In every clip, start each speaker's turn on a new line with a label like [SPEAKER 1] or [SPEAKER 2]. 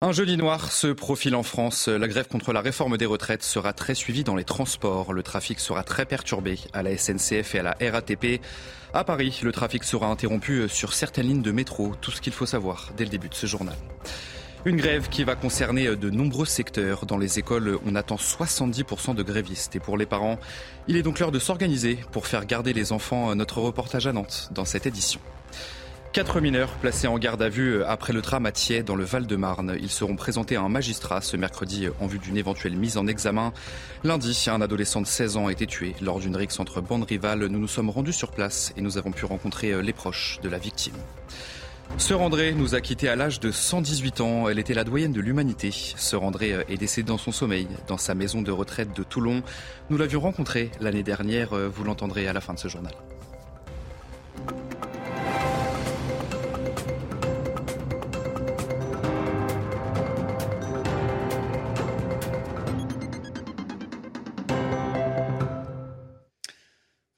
[SPEAKER 1] Un jeudi noir se profile en France. La grève contre la réforme des retraites sera très suivie dans les transports. Le trafic sera très perturbé à la SNCF et à la RATP. À Paris, le trafic sera interrompu sur certaines lignes de métro. Tout ce qu'il faut savoir dès le début de ce journal. Une grève qui va concerner de nombreux secteurs. Dans les écoles, on attend 70% de grévistes. Et pour les parents, il est donc l'heure de s'organiser pour faire garder les enfants. Notre reportage à Nantes dans cette édition. Quatre mineurs placés en garde à vue après le drame à Thiers dans le Val-de-Marne. Ils seront présentés à un magistrat ce mercredi en vue d'une éventuelle mise en examen. Lundi, un adolescent de 16 ans a été tué lors d'une rixe entre bandes rivales. Nous nous sommes rendus sur place et nous avons pu rencontrer les proches de la victime. Sœur André nous a quittés à l'âge de 118 ans. Elle était la doyenne de l'humanité. Sœur André est décédée dans son sommeil, dans sa maison de retraite de Toulon. Nous l'avions rencontrée l'année dernière. Vous l'entendrez à la fin de ce journal.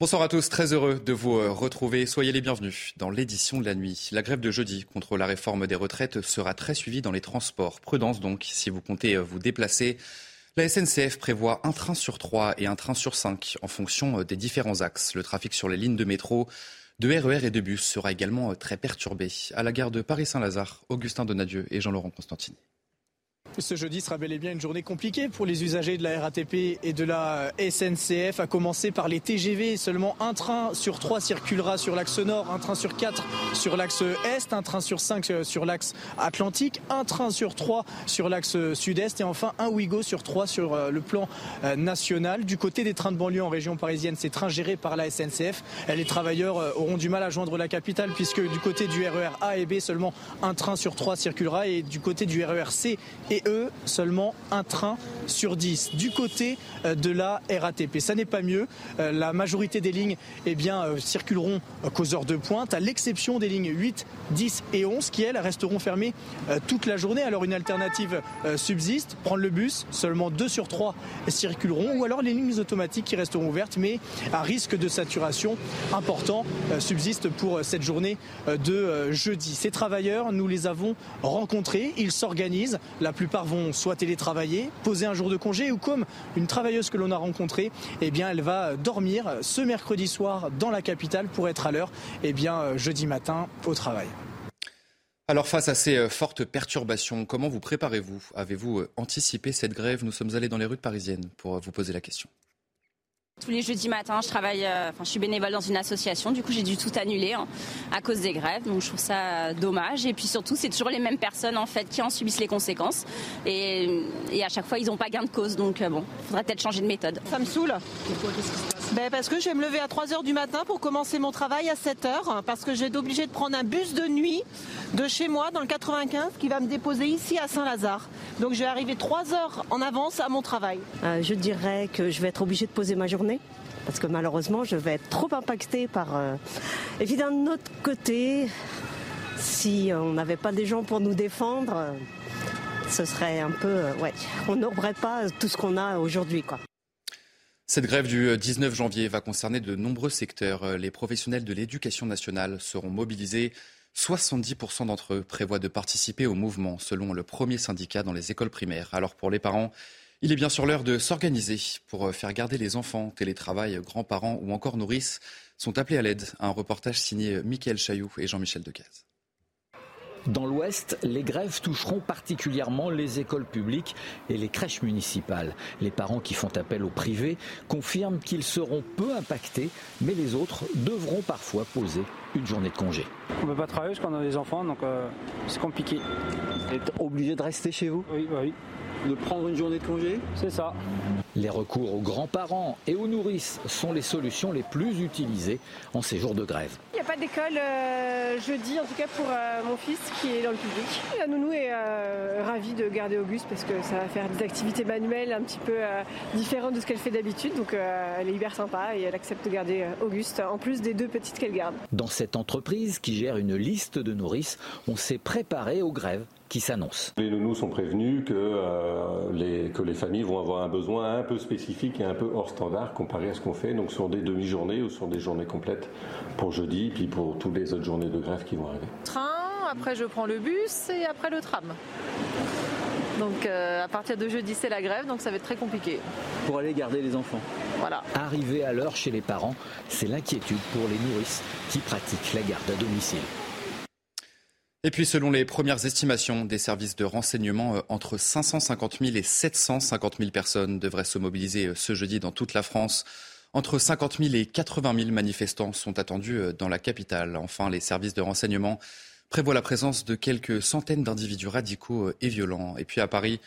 [SPEAKER 1] Bonsoir à tous, très heureux de vous retrouver. Soyez les bienvenus dans l'édition de la nuit. La grève de jeudi contre la réforme des retraites sera très suivie dans les transports. Prudence donc si vous comptez vous déplacer. La SNCF prévoit un train sur trois et un train sur cinq en fonction des différents axes. Le trafic sur les lignes de métro, de RER et de bus sera également très perturbé. À la gare de Paris-Saint-Lazare, Augustin Donadieu et Jean-Laurent Constantini.
[SPEAKER 2] Ce jeudi sera bel et bien une journée compliquée pour les usagers de la RATP et de la SNCF, à commencer par les TGV. Seulement un train sur trois circulera sur l'axe nord, un train sur quatre sur l'axe est, un train sur cinq sur l'axe atlantique, un train sur trois sur l'axe sud-est et enfin un Ouigo sur trois sur le plan national. Du côté des trains de banlieue en région parisienne, ces trains gérés par la SNCF, les travailleurs auront du mal à joindre la capitale puisque du côté du RER A et B, seulement un train sur trois circulera et du côté du RER C et eux, seulement un train sur 10 du côté de la RATP. Ça n'est pas mieux. La majorité des lignes eh bien, circuleront qu'aux heures de pointe, à l'exception des lignes 8, 10 et 11 qui, elles, resteront fermées toute la journée. Alors une alternative subsiste, prendre le bus, seulement 2 sur 3 circuleront, ou alors les lignes automatiques qui resteront ouvertes, mais à risque de saturation important subsiste pour cette journée de jeudi. Ces travailleurs, nous les avons rencontrés, ils s'organisent, la plupart vont soit télétravailler, poser un jour de congé ou comme une travailleuse que l'on a rencontrée, eh bien elle va dormir ce mercredi soir dans la capitale pour être à l'heure eh bien jeudi matin au travail.
[SPEAKER 1] Alors face à ces fortes perturbations, comment vous préparez-vous? Avez-vous anticipé cette grève? Nous sommes allés dans les rues parisiennes pour vous poser la question.
[SPEAKER 3] Tous les jeudis matins, je travaille, enfin, je suis bénévole dans une association. Du coup, j'ai dû tout annuler hein, à cause des grèves. Donc, je trouve ça dommage. Et puis surtout, c'est toujours les mêmes personnes en fait qui en subissent les conséquences. Et, et à chaque fois, ils n'ont pas gain de cause. Donc, bon, il faudrait peut-être changer de méthode.
[SPEAKER 4] Ça me saoule. Pourquoi Qu'est-ce qui se passe ben Parce que je vais me lever à 3 h du matin pour commencer mon travail à 7 h. Parce que je vais être obligée de prendre un bus de nuit de chez moi dans le 95 qui va me déposer ici à Saint-Lazare. Donc, je vais arriver 3 heures en avance à mon travail.
[SPEAKER 5] Euh, je dirais que je vais être obligée de poser ma journée parce que malheureusement, je vais être trop impactée par. Euh... Et puis d'un autre côté, si on n'avait pas des gens pour nous défendre, euh, ce serait un peu. Euh, ouais, on n'aurait pas tout ce qu'on a aujourd'hui, quoi.
[SPEAKER 1] Cette grève du 19 janvier va concerner de nombreux secteurs. Les professionnels de l'éducation nationale seront mobilisés. 70% d'entre eux prévoient de participer au mouvement, selon le premier syndicat dans les écoles primaires. Alors pour les parents, il est bien sûr l'heure de s'organiser pour faire garder les enfants. Télétravail, grands-parents ou encore nourrices sont appelés à l'aide. Un reportage signé Mickaël Chailloux et Jean-Michel Decaze.
[SPEAKER 6] Dans l'Ouest, les grèves toucheront particulièrement les écoles publiques et les crèches municipales. Les parents qui font appel au privé confirment qu'ils seront peu impactés, mais les autres devront parfois poser une journée de congé.
[SPEAKER 7] On ne peut pas travailler parce qu'on a des enfants, donc euh, c'est compliqué.
[SPEAKER 8] Vous êtes obligé de rester chez vous?
[SPEAKER 7] Oui, oui.
[SPEAKER 8] De prendre une journée de congé
[SPEAKER 7] C'est ça.
[SPEAKER 6] Les recours aux grands-parents et aux nourrices sont les solutions les plus utilisées en ces jours de grève.
[SPEAKER 9] Il n'y a pas d'école euh, jeudi, en tout cas pour euh, mon fils qui est dans le public. La nounou est euh, ravie de garder Auguste parce que ça va faire des activités manuelles un petit peu différentes de ce qu'elle fait d'habitude. Donc elle est hyper sympa et elle accepte de garder Auguste en plus des deux petites qu'elle garde.
[SPEAKER 6] Dans cette entreprise qui gère une liste de nourrices, on s'est préparé aux grèves qui s'annoncent.
[SPEAKER 10] Les nounous sont prévenus que, euh, les, que les familles vont avoir un besoin un peu spécifique et un peu hors standard comparé à ce qu'on fait, donc sur des demi-journées ou sur des journées complètes pour jeudi, puis pour toutes les autres journées de grève qui vont arriver.
[SPEAKER 9] Train, après je prends le bus et après le tram.
[SPEAKER 11] Donc à partir de jeudi, c'est la grève, donc ça va être très compliqué.
[SPEAKER 8] Pour aller garder les enfants.
[SPEAKER 11] Voilà.
[SPEAKER 6] Arriver à l'heure chez les parents, c'est l'inquiétude pour les nourrices qui pratiquent la garde à domicile.
[SPEAKER 1] Et puis, selon les premières estimations des services de renseignement, euh, entre 550 000 et 750 000 personnes devraient se mobiliser euh, ce jeudi dans toute la France. Entre 50 000 et 80 000 manifestants sont attendus euh, dans la capitale. Enfin, les services de renseignement prévoient la présence de quelques centaines d'individus radicaux et violents. Et puis à Paris,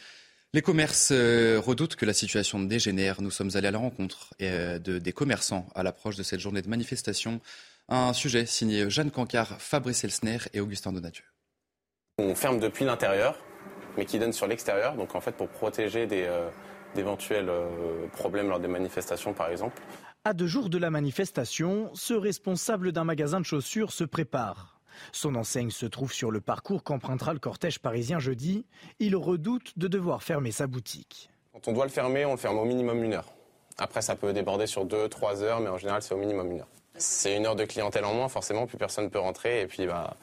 [SPEAKER 1] les commerces redoutent que la situation dégénère. Nous sommes allés à la rencontre des commerçants à l'approche de cette journée de manifestation. Un sujet signé Jeanne Cancard, Fabrice Elsner et Augustin Donadieu.
[SPEAKER 12] On ferme depuis l'intérieur, mais qui donne sur l'extérieur, donc en fait pour protéger euh, d'éventuels euh, problèmes lors des manifestations par exemple.
[SPEAKER 2] À deux jours de la manifestation, ce responsable d'un magasin de chaussures se prépare. Son enseigne se trouve sur le parcours qu'empruntera le cortège parisien jeudi. Il redoute de devoir fermer sa boutique.
[SPEAKER 12] Quand on doit le fermer, on le ferme au minimum une heure. Après, ça peut déborder sur deux, trois heures, mais en général, c'est au minimum une heure. C'est une heure de clientèle en moins, forcément, plus personne ne peut rentrer. Et puis, bah,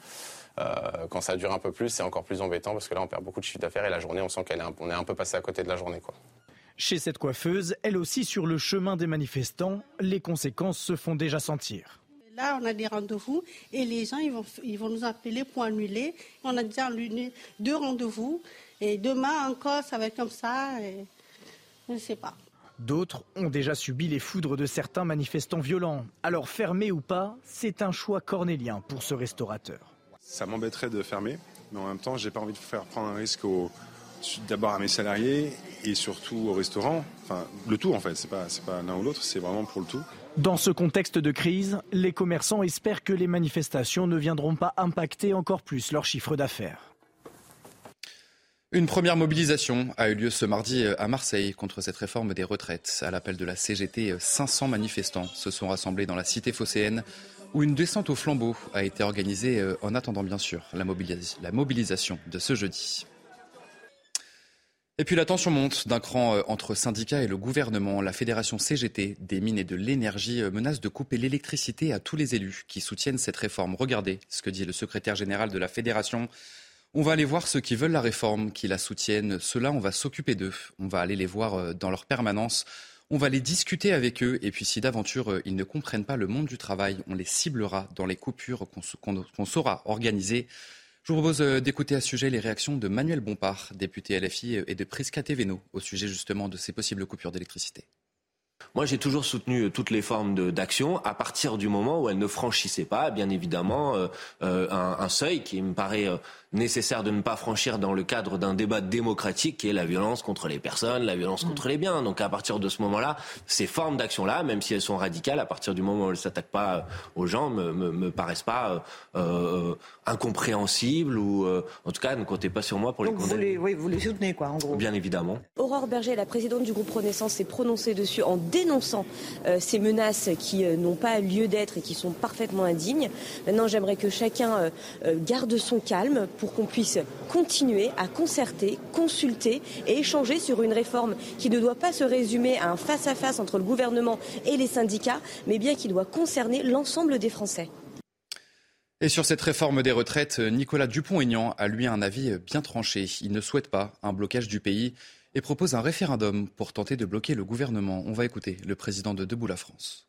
[SPEAKER 12] euh, quand ça dure un peu plus, c'est encore plus embêtant parce que là, on perd beaucoup de chiffre d'affaires et la journée, on sent qu'on est, un, est un peu passé à côté de la journée. Quoi.
[SPEAKER 2] Chez cette coiffeuse, elle aussi sur le chemin des manifestants, les conséquences se font déjà sentir.
[SPEAKER 13] Là, on a des rendez-vous et les gens ils vont, ils vont nous appeler pour annuler. On a déjà annulé deux rendez-vous et demain encore, ça va être comme ça. Et je ne sais pas.
[SPEAKER 2] D'autres ont déjà subi les foudres de certains manifestants violents. Alors fermer ou pas, c'est un choix cornélien pour ce restaurateur.
[SPEAKER 14] Ça m'embêterait de fermer, mais en même temps, j'ai pas envie de faire prendre un risque d'abord à mes salariés et surtout au restaurant. Enfin, le tout en fait, c'est pas, pas l'un ou l'autre, c'est vraiment pour le tout.
[SPEAKER 2] Dans ce contexte de crise, les commerçants espèrent que les manifestations ne viendront pas impacter encore plus leur chiffre d'affaires. Une première mobilisation a eu lieu ce mardi euh, à Marseille contre cette réforme des retraites. À l'appel de la CGT, 500 euh, manifestants se sont rassemblés dans la cité phocéenne où une descente au flambeau a été organisée euh, en attendant bien sûr la, mobilisation de ce jeudi. Et puis la tension monte d'un cran entre syndicats et le gouvernement. La fédération CGT des mines et de l'énergie menace de couper l'électricité à tous les élus qui soutiennent cette réforme. Regardez ce que dit le secrétaire général de la fédération. On va aller voir ceux qui veulent la réforme, qui la soutiennent. Ceux-là, on va s'occuper d'eux. On va aller les voir euh, dans leur permanence. On va les discuter avec eux. Et puis, si d'aventure, euh, ils ne comprennent pas le monde du travail, on les ciblera dans les coupures qu'on saura organiser. Je vous propose euh, d'écouter à ce sujet les réactions de Manuel Bompard, député LFI, et de Prisca Teveno, au sujet justement de ces possibles coupures d'électricité.
[SPEAKER 15] Moi, j'ai toujours soutenu toutes les formes d'action à partir du moment où elles ne franchissaient pas, bien évidemment, un, seuil qui me paraît nécessaire de ne pas franchir dans le cadre d'un débat démocratique qui est la violence contre les personnes, la violence contre les biens. Donc à partir de ce moment-là, ces formes d'action-là, même si elles sont radicales, à partir du moment où elles ne s'attaquent pas euh, aux gens, me, me, me paraissent pas euh, euh, incompréhensibles ou en tout cas ne comptez pas sur moi pour
[SPEAKER 16] les
[SPEAKER 15] condamner.
[SPEAKER 16] Vous les, oui, vous les soutenez quoi, en gros.
[SPEAKER 15] Bien évidemment.
[SPEAKER 16] Aurore Berger, la présidente du groupe Renaissance, s'est prononcée dessus en dénonçant ces menaces qui n'ont pas lieu d'être et qui sont parfaitement indignes. Maintenant, j'aimerais que chacun garde son calme pour qu'on puisse continuer à concerter, consulter et échanger sur une réforme qui ne doit pas se résumer à un face-à-face entre le gouvernement et les syndicats, mais bien qui doit concerner l'ensemble des Français.
[SPEAKER 1] Et sur cette réforme des retraites, Nicolas Dupont-Aignan a lui un avis bien tranché. Il ne souhaite pas un blocage du pays et propose un référendum pour tenter de bloquer le gouvernement. On va écouter le président de Debout la France.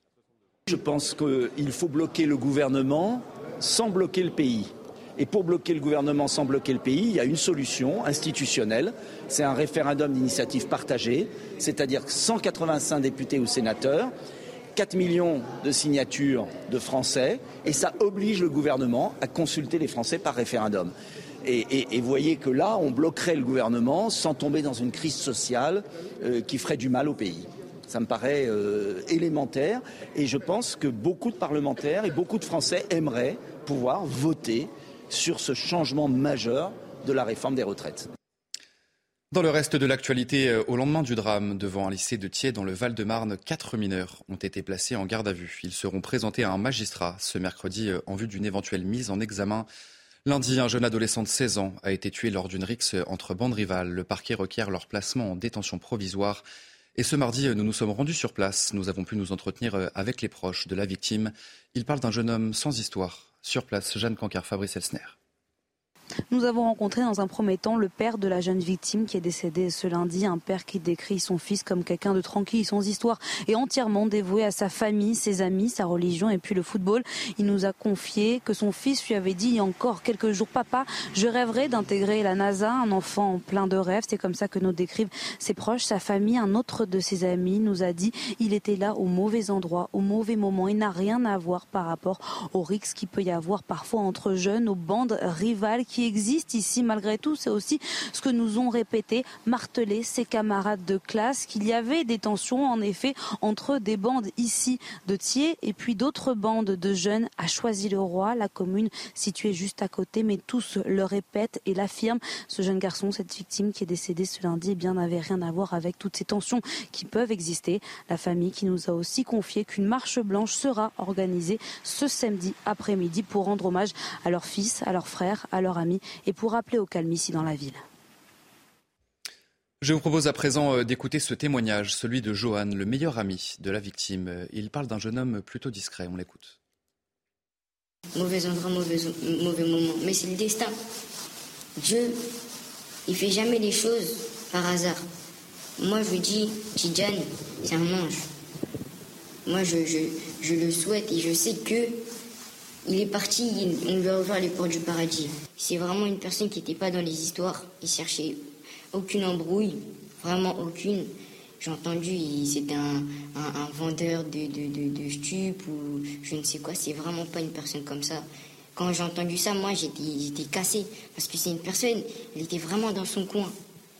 [SPEAKER 17] Je pense qu'il faut bloquer le gouvernement sans bloquer le pays. Et pour bloquer le gouvernement sans bloquer le pays, il y a une solution institutionnelle. C'est un référendum d'initiative partagée, c'est-à-dire 185 députés ou sénateurs, 4 millions de signatures de Français, et ça oblige le gouvernement à consulter les Français par référendum. Et, vous voyez que là, on bloquerait le gouvernement sans tomber dans une crise sociale euh, qui ferait du mal au pays. Ça me paraît euh, élémentaire et je pense que beaucoup de parlementaires et beaucoup de Français aimeraient pouvoir voter sur ce changement majeur de la réforme des retraites.
[SPEAKER 1] Dans le reste de l'actualité, euh, au lendemain du drame devant un lycée de Thiers dans le Val-de-Marne, quatre mineurs ont été placés en garde à vue. Ils seront présentés à un magistrat ce mercredi euh, en vue d'une éventuelle mise en examen. Lundi, un jeune adolescent de 16 ans a été tué lors d'une rixe entre bandes rivales. Le parquet requiert leur placement en détention provisoire. Et ce mardi, euh, nous nous sommes rendus sur place. Nous avons pu nous entretenir avec les proches de la victime. Ils parlent d'un jeune homme sans histoire, sur place, Jeanne Cancar, Fabrice Elsner.
[SPEAKER 18] Nous avons rencontré dans un premier temps le père de la jeune victime qui est décédée ce lundi, un père qui décrit son fils comme quelqu'un de tranquille, son histoire est entièrement dévouée à sa famille, ses amis, sa religion et puis le football. Il nous a confié que son fils lui avait dit il y a encore quelques jours, papa, je rêverais d'intégrer la NASA, un enfant plein de rêves. C'est comme ça que nous décrivent ses proches, sa famille. Un autre de ses amis nous a dit il était là au mauvais endroit, au mauvais moment. Il n'a rien à voir par rapport aux risques qu'il peut y avoir parfois entre jeunes, aux bandes rivales existent ici malgré tout. C'est aussi ce que nous ont répété, martelé ses camarades de classe, qu'il y avait des tensions en effet entre des bandes ici de Thiers et puis d'autres bandes de jeunes à Choisy-le-Roi, la commune située juste à côté, mais tous le répètent et l'affirment. Ce jeune garçon, cette victime qui est décédée ce lundi, eh bien n'avait rien à voir avec toutes ces tensions qui peuvent exister. La famille qui nous a aussi confié qu'une marche blanche sera organisée ce samedi après-midi pour rendre hommage à leur fils, à leurs frères, à leurs amis et pour rappeler au calme ici dans la ville.
[SPEAKER 1] Je vous propose à présent euh, d'écouter ce témoignage, celui de Johan, le meilleur ami de la victime. Il parle d'un jeune homme plutôt discret, on l'écoute.
[SPEAKER 19] Mauvais endroit, mauvais, mauvais moment. Mais c'est le destin. Dieu, il fait jamais les choses par hasard. Moi, je vous dis, Tidjane, c'est un ange. Moi, je, je, le souhaite et je sais que il est parti, on lui a ouvert les portes du paradis. C'est vraiment une personne qui n'était pas dans les histoires. Il cherchait aucune embrouille, vraiment aucune. J'ai entendu, c'était un, vendeur de, de, stupes ou je ne sais quoi. C'est vraiment pas une personne comme ça. Quand j'ai entendu ça, moi, j'étais cassé. Parce que c'est une personne, il était vraiment dans son coin.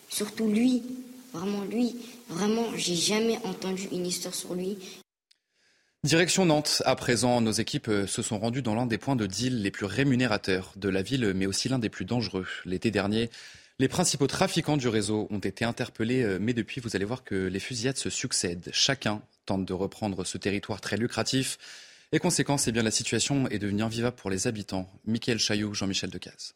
[SPEAKER 19] Surtout lui, vraiment lui. Vraiment, j'ai jamais entendu une histoire sur lui.
[SPEAKER 1] Direction Nantes. À présent, nos équipes euh, se sont rendues dans l'un des points de deal les plus rémunérateurs de la ville, mais aussi l'un des plus dangereux. L'été dernier, les principaux trafiquants du réseau ont été interpellés, euh, mais depuis, vous allez voir que les fusillades se succèdent. Chacun tente de reprendre ce territoire très lucratif. Et conséquence, eh bien, la situation est devenue invivable pour les habitants. Michael Chaillou, Jean-Michel Decaze.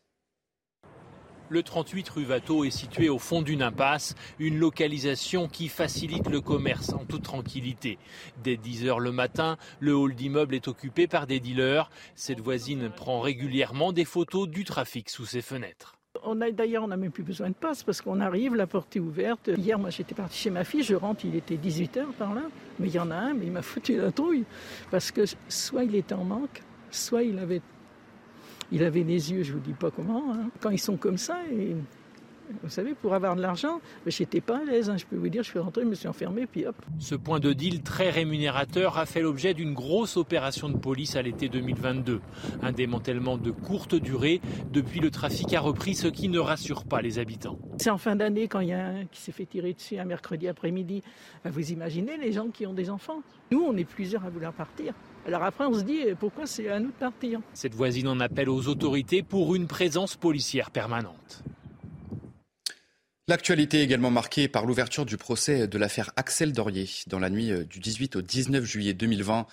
[SPEAKER 20] Le 38 rue Watteau est situé au fond d'une impasse, une localisation qui facilite le commerce en toute tranquillité. Dès 10 heures le matin, le hall d'immeuble est occupé par des dealers. Cette voisine prend régulièrement des photos du trafic sous ses fenêtres.
[SPEAKER 21] On a d'ailleurs, on n'a même plus besoin de passe parce qu'on arrive, la porte est ouverte. Hier, moi, j'étais parti chez ma fille, je rentre, il était 18 h par là, mais il y en a un, mais il m'a foutu la trouille parce que soit il était en manque, soit il avait il avait les yeux, je vous dis pas comment. Hein. Quand ils sont comme ça, et, vous savez, pour avoir de l'argent, j'étais pas à l'aise. Hein. Je peux vous dire, je suis rentré, je me suis enfermé, puis hop.
[SPEAKER 20] Ce point de deal très rémunérateur a fait l'objet d'une grosse opération de police à l'été 2022. Un démantèlement de courte durée. Depuis, le trafic a repris, ce qui ne rassure pas les habitants.
[SPEAKER 21] C'est en fin d'année, quand il y a un qui s'est fait tirer dessus un mercredi après-midi. Vous imaginez les gens qui ont des enfants Nous, on est plusieurs à vouloir partir. Alors après, on se dit pourquoi c'est à nous de partir.
[SPEAKER 20] Cette voisine en appelle aux autorités pour une présence policière permanente.
[SPEAKER 1] L'actualité est également marquée par l'ouverture du procès de l'affaire Axel Dorier. Dans la nuit du 18 au 19 juillet 2020,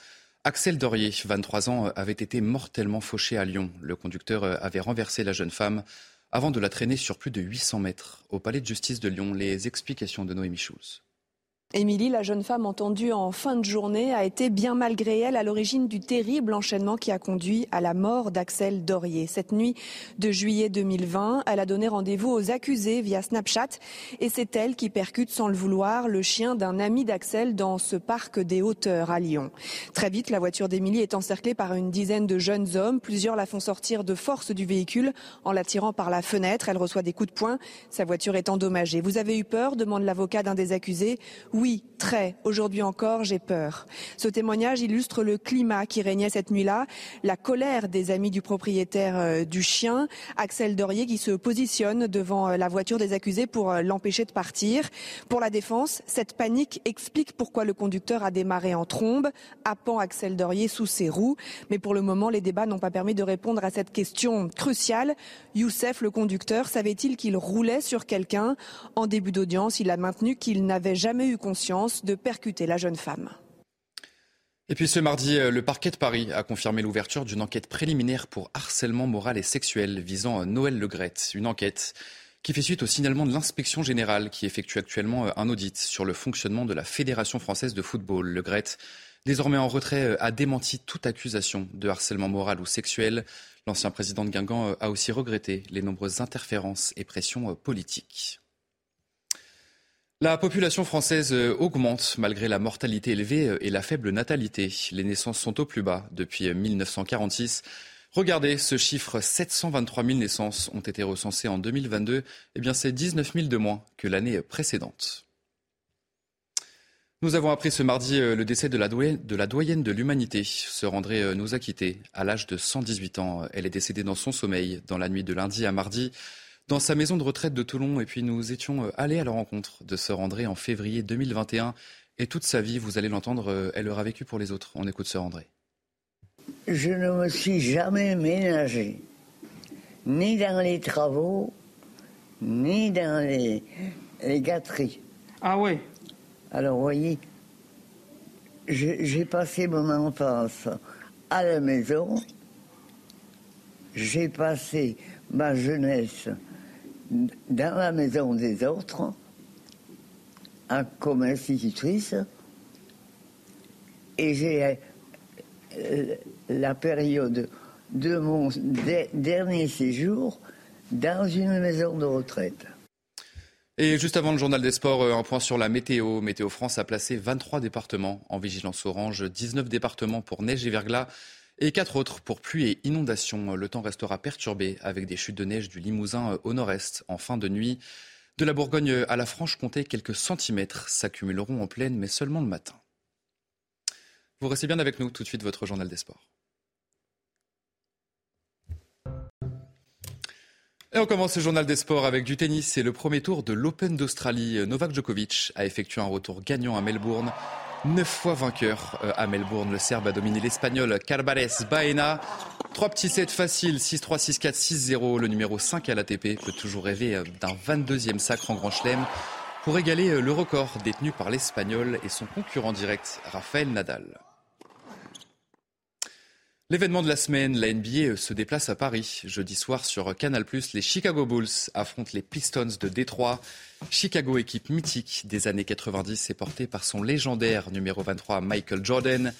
[SPEAKER 1] Axel Dorier, 23 ans, avait été mortellement fauché à Lyon. Le conducteur avait renversé la jeune femme avant de la traîner sur plus de 800 mètres. Au palais de justice de Lyon, les explications de Noémie Schulz.
[SPEAKER 22] Émilie, la jeune femme entendue en fin de journée, a été bien malgré elle à l'origine du terrible enchaînement qui a conduit à la mort d'Axel Dorier. Cette nuit de juillet 2020, elle a donné rendez-vous aux accusés via Snapchat et c'est elle qui percute sans le vouloir le chien d'un ami d'Axel dans ce parc des hauteurs à Lyon. Très vite, la voiture d'Émilie est encerclée par une dizaine de jeunes hommes. Plusieurs la font sortir de force du véhicule en la tirant par la fenêtre. Elle reçoit des coups de poing. Sa voiture est endommagée. Vous avez eu peur? demande l'avocat d'un des accusés. Très. Aujourd'hui encore, j'ai peur. Ce témoignage illustre le climat qui régnait cette nuit-là, la colère des amis du propriétaire euh, du chien, Axel Dorier, qui se positionne devant euh, la voiture des accusés pour euh, l'empêcher de partir. Pour la défense, cette panique explique pourquoi le conducteur a démarré en trombe, happant Axel Dorier sous ses roues. Mais pour le moment, les débats n'ont pas permis de répondre à cette question cruciale. Youssef, le conducteur, savait-il qu'il roulait sur quelqu'un? En début d'audience, il a maintenu qu'il n'avait jamais eu conscience de percuter la jeune femme.
[SPEAKER 1] Et puis ce mardi, euh, le parquet de Paris a confirmé l'ouverture d'une enquête préliminaire pour harcèlement moral et sexuel visant euh, Noël Legrette. Une enquête qui fait suite au signalement de l'inspection générale qui effectue actuellement euh, un audit sur le fonctionnement de la Fédération française de football. Legrette, désormais en retrait, a démenti toute accusation de harcèlement moral ou sexuel. L'ancien président de Guingamp a aussi regretté les nombreuses interférences et pressions politiques. La population française augmente malgré la mortalité élevée et la faible natalité. Les naissances sont au plus bas depuis 1946. Regardez ce chiffre, 723 000 naissances ont été recensées en 2022. Eh bien, c'est 19 000 de moins que l'année précédente. Nous avons appris ce mardi euh, le décès de la, doyenne de l'humanité. Rendrait euh, nous a quittés à l'âge de 118 ans. Elle est décédée dans son sommeil dans la nuit de lundi à mardi dans sa maison de retraite de Toulon. Et puis nous étions euh, allés à la rencontre de Se André en février 2021. Et toute sa vie, vous allez l'entendre, elle aura vécu pour les autres. On écoute Se André
[SPEAKER 23] je ne me suis jamais ménagé, ni dans les travaux, ni dans les, gâteries.
[SPEAKER 21] Ah oui
[SPEAKER 23] Alors, vous voyez, j'ai passé mon enfance à la maison, j'ai passé ma jeunesse dans la maison des autres, comme institutrice, et j'ai euh, la période de mon dernier séjour dans une maison de retraite.
[SPEAKER 1] Et juste avant le journal des sports, euh, un point sur la météo. Météo France a placé 23 départements en vigilance orange, 19 départements pour neige et verglas et 4 autres pour pluie et inondations. Le temps restera perturbé avec des chutes de neige du Limousin au nord-est en fin de nuit. De la Bourgogne à la Franche-Comté, quelques centimètres s'accumuleront en pleine, mais seulement le matin. Vous restez bien avec nous tout de suite, votre journal des sports. Et on commence ce journal des sports avec du tennis. C'est le premier tour de l'Open d'Australie. Novak Djokovic a effectué un retour gagnant à Melbourne. Neuf fois vainqueur euh, à Melbourne, le Serbe a dominé l'Espagnol Carbares Baena. Trois petits sets faciles, 6-3, 6-4, 6-0. Le numéro 5 à l'ATP peut toujours rêver euh, d'un 22e sacre en Grand Chelem pour égaler euh, le record détenu par l'Espagnol et son concurrent direct, Rafael Nadal. L'événement de la semaine, la NBA se déplace à Paris. Jeudi soir sur Canal+, les Chicago Bulls affrontent les Pistons de Détroit. Chicago, équipe mythique des années 90 et portée par son légendaire numéro 23 Michael Jordan,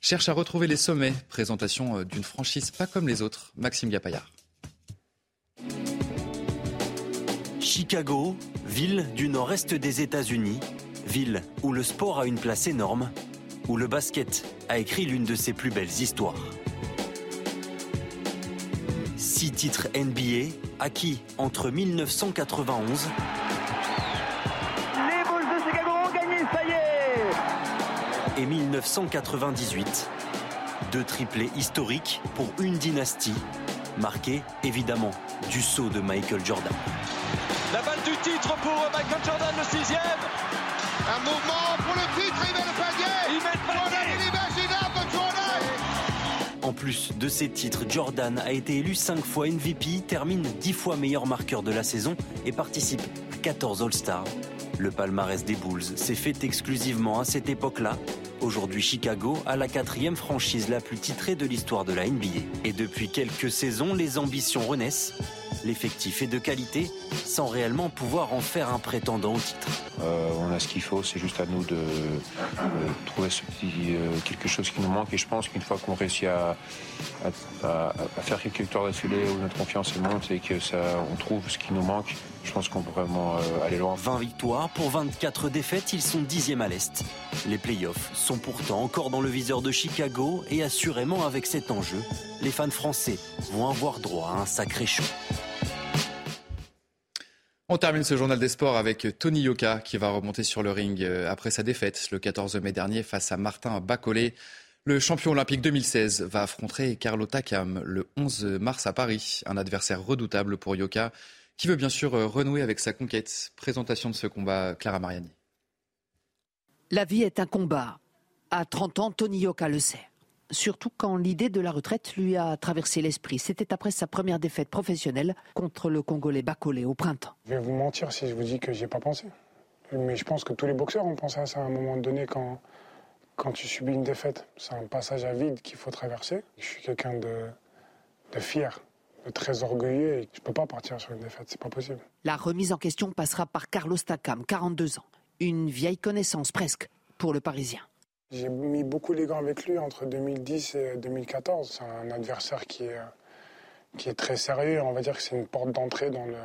[SPEAKER 1] cherche à retrouver les sommets. Présentation euh, d'une franchise pas comme les autres. Maxime Gapaillard.
[SPEAKER 24] Chicago, ville du nord-est des États-Unis, ville où le sport a une place énorme, où le basket a écrit l'une de ses plus belles histoires. Six titres NBA acquis entre 1991. Et 1998. Deux triplés historiques pour une dynastie, marquée évidemment du saut de Michael Jordan.
[SPEAKER 25] La balle du titre pour Michael Jordan, le sixième.
[SPEAKER 26] Un mouvement pour le titre, il met le panier.
[SPEAKER 25] Il met le panier.
[SPEAKER 24] En plus de ses titres, Jordan a été élu 5 fois MVP, termine 10 fois meilleur marqueur de la saison et participe à 14 All-Stars. Le palmarès des Bulls s'est fait exclusivement à cette époque-là. Aujourd'hui, Chicago a la quatrième franchise la plus titrée de l'histoire de la NBA. Et depuis quelques saisons, les ambitions renaissent. L'effectif est de qualité, sans réellement pouvoir en faire un prétendant au titre.
[SPEAKER 27] Euh, on a ce qu'il faut, c'est juste à nous de trouver ce petit euh, quelque chose qui nous manque. Et je pense qu'une fois qu'on réussit à, faire quelques victoires d'affilée où notre confiance monte et que on trouve ce qui nous manque, je pense qu'on peut vraiment euh, aller loin.
[SPEAKER 24] 20 victoires pour 24 défaites, ils sont dixième à l'Est. Les playoffs sont pourtant encore dans le viseur de Chicago et assurément avec cet enjeu, les fans français vont avoir droit à un sacré show.
[SPEAKER 1] On termine ce journal des sports avec Tony Yoka qui va remonter sur le ring euh, après sa défaite le 14 mai dernier face à Martin Bacolé. Le champion olympique 2016 va affronter Carlo Takam le 11 mars à Paris, un adversaire redoutable pour Yoka qui veut bien sûr euh, renouer avec sa conquête? Présentation de ce combat, Clara Mariani.
[SPEAKER 28] La vie est un combat. À 30 ans, Tony Yoka le sait surtout quand l'idée de la retraite lui a traversé l'esprit. C'était après sa première défaite professionnelle contre le Congolais Bakolé au printemps.
[SPEAKER 29] Je vais vous mentir si je vous dis que n'y ai pas pensé. Mais je pense que tous les boxeurs ont pensé à ça à un moment donné quand, quand tu subis une défaite. C'est un passage à vide qu'il faut traverser. Je suis quelqu'un de, de fier, très orgueilleux et je ne peux pas partir sur une défaite, c'est pas possible.
[SPEAKER 28] La remise en question passera par Carlos Takam, 42 ans. Une vieille connaissance presque pour le Parisien.
[SPEAKER 29] J'ai mis beaucoup les gants avec lui entre 2010 et 2014. C'est un adversaire qui est, qui est très sérieux. On va dire que c'est une porte d'entrée dans le,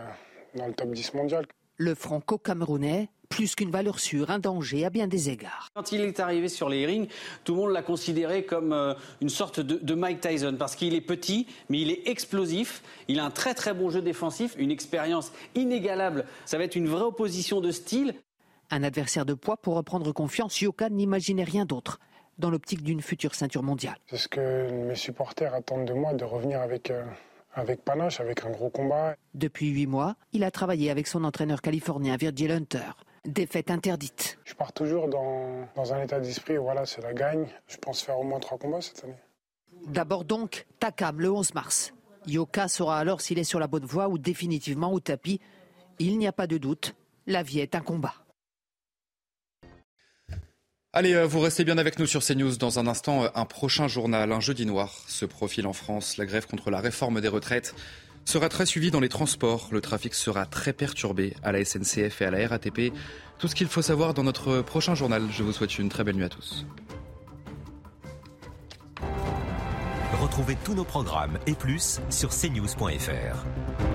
[SPEAKER 29] dans le top 10 mondial.
[SPEAKER 28] Le franco-camerounais, plus qu'une valeur sûre, un danger à bien des égards.
[SPEAKER 30] Quand il est arrivé sur les rings, tout le monde l'a considéré comme euh, une sorte de, de Mike Tyson parce qu'il est petit, mais il est explosif. Il a un très très bon jeu défensif, une expérience inégalable. Ça va être une vraie opposition de style.
[SPEAKER 28] Un adversaire de poids pour reprendre confiance, Yoka n'imaginait rien d'autre dans l'optique d'une future ceinture mondiale.
[SPEAKER 29] C'est ce que mes supporters attendent de moi, de revenir avec, euh, avec panache, avec un gros combat.
[SPEAKER 28] Depuis huit mois, il a travaillé avec son entraîneur californien Virgil Hunter. Défaite interdite.
[SPEAKER 29] Je pars toujours dans, dans un état d'esprit, voilà, c'est la gagne. Je pense faire au moins trois combats cette année.
[SPEAKER 28] D'abord donc, Takam le 11 mars. Yoka saura alors s'il est sur la bonne voie ou définitivement au tapis. Il n'y a pas de doute, la vie est un combat.
[SPEAKER 1] Allez, euh, vous restez bien avec nous sur CNews. Dans un instant, euh, un prochain journal, un jeudi noir, se profile en France. La grève contre la réforme des retraites sera très suivie dans les transports. Le trafic sera très perturbé à la SNCF et à la RATP. Tout ce qu'il faut savoir dans notre prochain journal. Je vous souhaite une très belle nuit à tous.
[SPEAKER 31] Retrouvez tous nos programmes et plus sur cnews.fr.